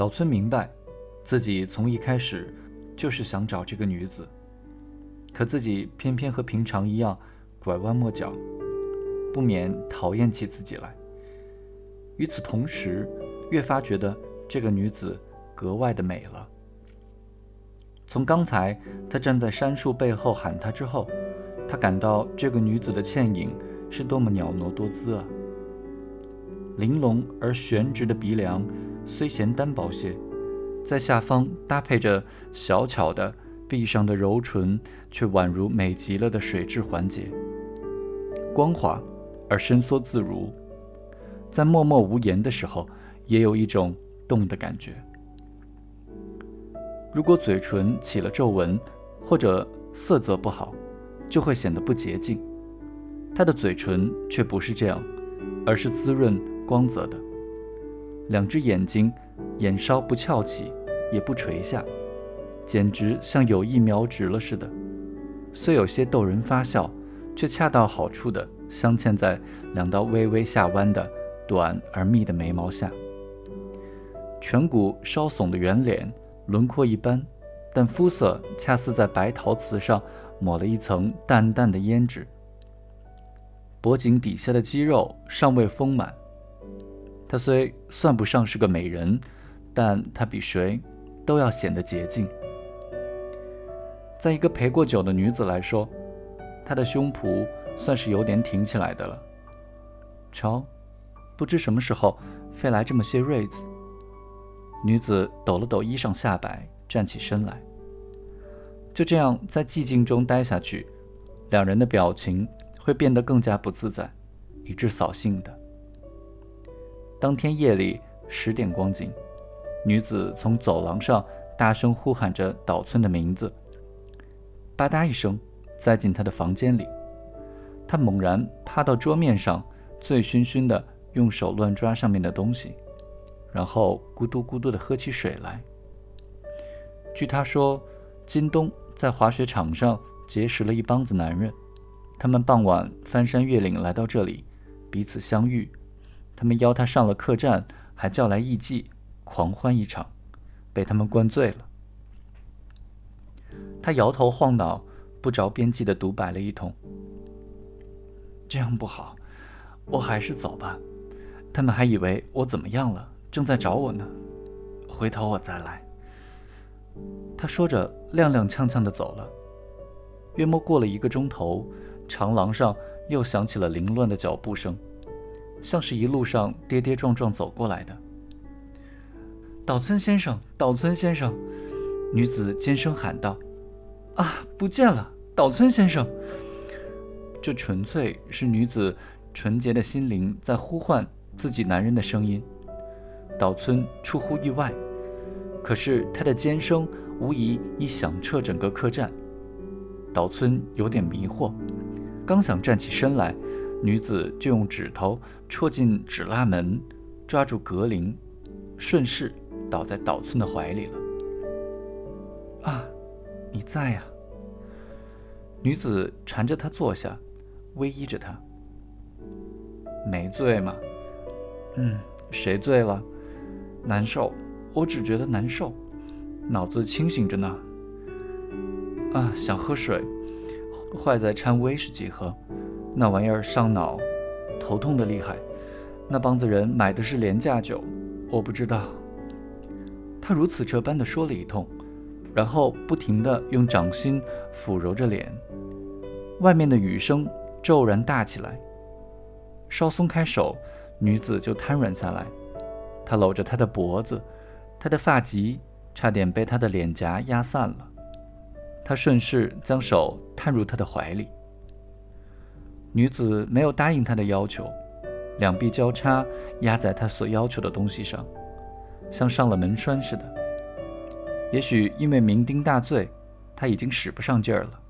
岛村明白，自己从一开始就是想找这个女子，可自己偏偏和平常一样拐弯抹角，不免讨厌起自己来。与此同时，越发觉得这个女子格外的美了。从刚才他站在杉树背后喊她之后，他感到这个女子的倩影是多么袅娜多姿啊！玲珑而悬直的鼻梁虽嫌单薄些，在下方搭配着小巧的壁上的柔唇，却宛如美极了的水质环节，光滑而伸缩自如，在默默无言的时候，也有一种动的感觉。如果嘴唇起了皱纹，或者色泽不好，就会显得不洁净。她的嘴唇却不是这样，而是滋润光泽的。两只眼睛，眼梢不翘起，也不垂下，简直像有意瞄直了似的。虽有些逗人发笑，却恰到好处地镶嵌在两道微微下弯的短而密的眉毛下。颧骨稍耸的圆脸。轮廓一般，但肤色恰似在白陶瓷上抹了一层淡淡的胭脂。脖颈底下的肌肉尚未丰满。她虽算不上是个美人，但她比谁都要显得洁净。在一个陪过酒的女子来说，她的胸脯算是有点挺起来的了。瞧，不知什么时候飞来这么些瑞子。女子抖了抖衣裳下摆，站起身来。就这样在寂静中待下去，两人的表情会变得更加不自在，以致扫兴的。当天夜里十点光景，女子从走廊上大声呼喊着岛村的名字，吧嗒一声栽进他的房间里。他猛然趴到桌面上，醉醺醺的用手乱抓上面的东西。然后咕嘟咕嘟地喝起水来。据他说，金东在滑雪场上结识了一帮子男人，他们傍晚翻山越岭来到这里，彼此相遇。他们邀他上了客栈，还叫来艺妓，狂欢一场，被他们灌醉了。他摇头晃脑，不着边际的独白了一通。这样不好，我还是走吧。他们还以为我怎么样了。正在找我呢，回头我再来。他说着，踉踉跄跄的走了。约莫过了一个钟头，长廊上又响起了凌乱的脚步声，像是一路上跌跌撞撞走过来的。岛村先生，岛村先生，女子尖声喊道：“啊，不见了，岛村先生！”这纯粹是女子纯洁的心灵在呼唤自己男人的声音。岛村出乎意外，可是他的尖声无疑已响彻整个客栈。岛村有点迷惑，刚想站起身来，女子就用指头戳进纸拉门，抓住格林，顺势倒在岛村的怀里了。啊，你在呀！女子缠着他坐下，偎依着他。没醉吗？嗯，谁醉了？难受，我只觉得难受，脑子清醒着呢。啊，想喝水，坏在掺威士忌喝，那玩意儿上脑，头痛的厉害。那帮子人买的是廉价酒，我不知道。他如此这般的说了一通，然后不停地用掌心抚揉着脸。外面的雨声骤然大起来，稍松开手，女子就瘫软下来。他搂着她的脖子，她的发髻差点被他的脸颊压散了。他顺势将手探入她的怀里。女子没有答应他的要求，两臂交叉压在他所要求的东西上，像上了门栓似的。也许因为酩酊大醉，他已经使不上劲儿了。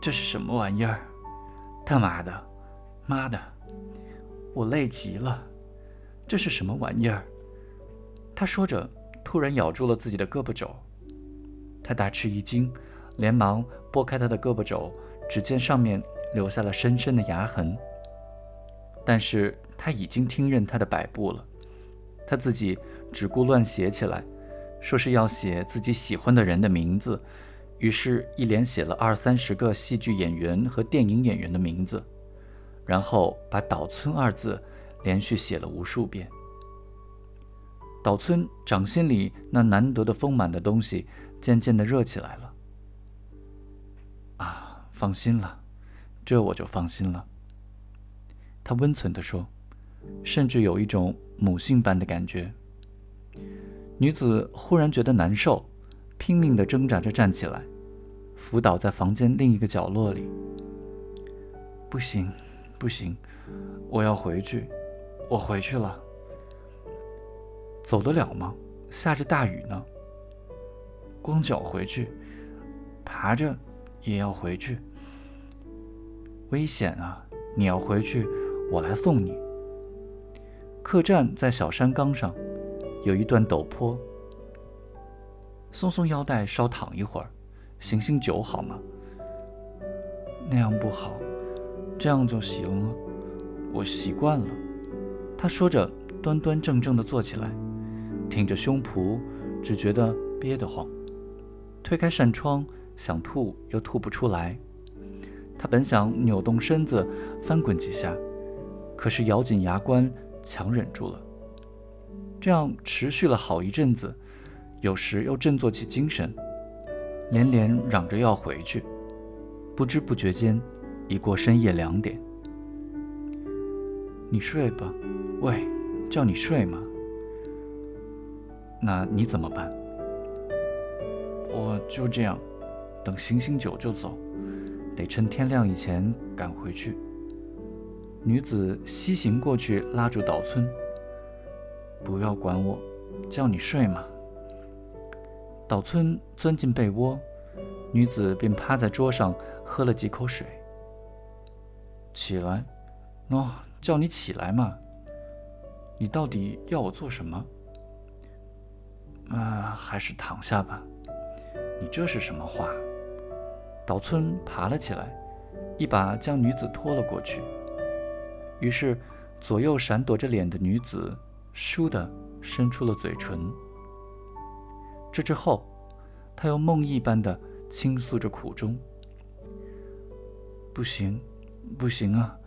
这是什么玩意儿？他妈的，妈的，我累极了。这是什么玩意儿？他说着，突然咬住了自己的胳膊肘。他大吃一惊，连忙拨开他的胳膊肘，只见上面留下了深深的牙痕。但是他已经听任他的摆布了，他自己只顾乱写起来，说是要写自己喜欢的人的名字，于是，一连写了二三十个戏剧演员和电影演员的名字，然后把“岛村”二字连续写了无数遍。岛村掌心里那难得的丰满的东西渐渐地热起来了。啊，放心了，这我就放心了。他温存地说，甚至有一种母性般的感觉。女子忽然觉得难受，拼命地挣扎着站起来，伏倒在房间另一个角落里。不行，不行，我要回去，我回去了。走得了吗？下着大雨呢。光脚回去，爬着也要回去。危险啊！你要回去，我来送你。客栈在小山岗上，有一段陡坡。松松腰带，稍躺一会儿，醒醒酒好吗？那样不好，这样就行了。我习惯了。他说着，端端正正地坐起来。挺着胸脯，只觉得憋得慌。推开扇窗，想吐又吐不出来。他本想扭动身子翻滚几下，可是咬紧牙关，强忍住了。这样持续了好一阵子，有时又振作起精神，连连嚷着要回去。不知不觉间，已过深夜两点。你睡吧，喂，叫你睡吗？那你怎么办？我就这样，等醒醒酒就走，得趁天亮以前赶回去。女子西行过去，拉住岛村：“不要管我，叫你睡嘛。”岛村钻进被窝，女子便趴在桌上喝了几口水。起来，喏，叫你起来嘛。你到底要我做什么？啊，还是躺下吧。你这是什么话？岛村爬了起来，一把将女子拖了过去。于是，左右闪躲着脸的女子，倏地伸出了嘴唇。这之后，他又梦呓般的倾诉着苦衷。不行，不行啊！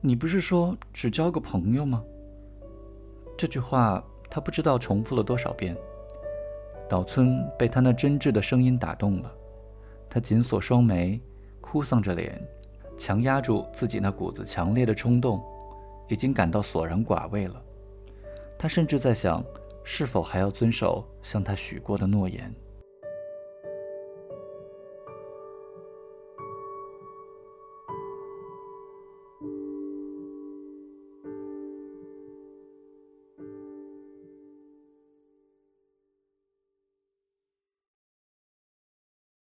你不是说只交个朋友吗？这句话他不知道重复了多少遍。岛村被他那真挚的声音打动了，他紧锁双眉，哭丧着脸，强压住自己那股子强烈的冲动，已经感到索然寡味了。他甚至在想，是否还要遵守向他许过的诺言。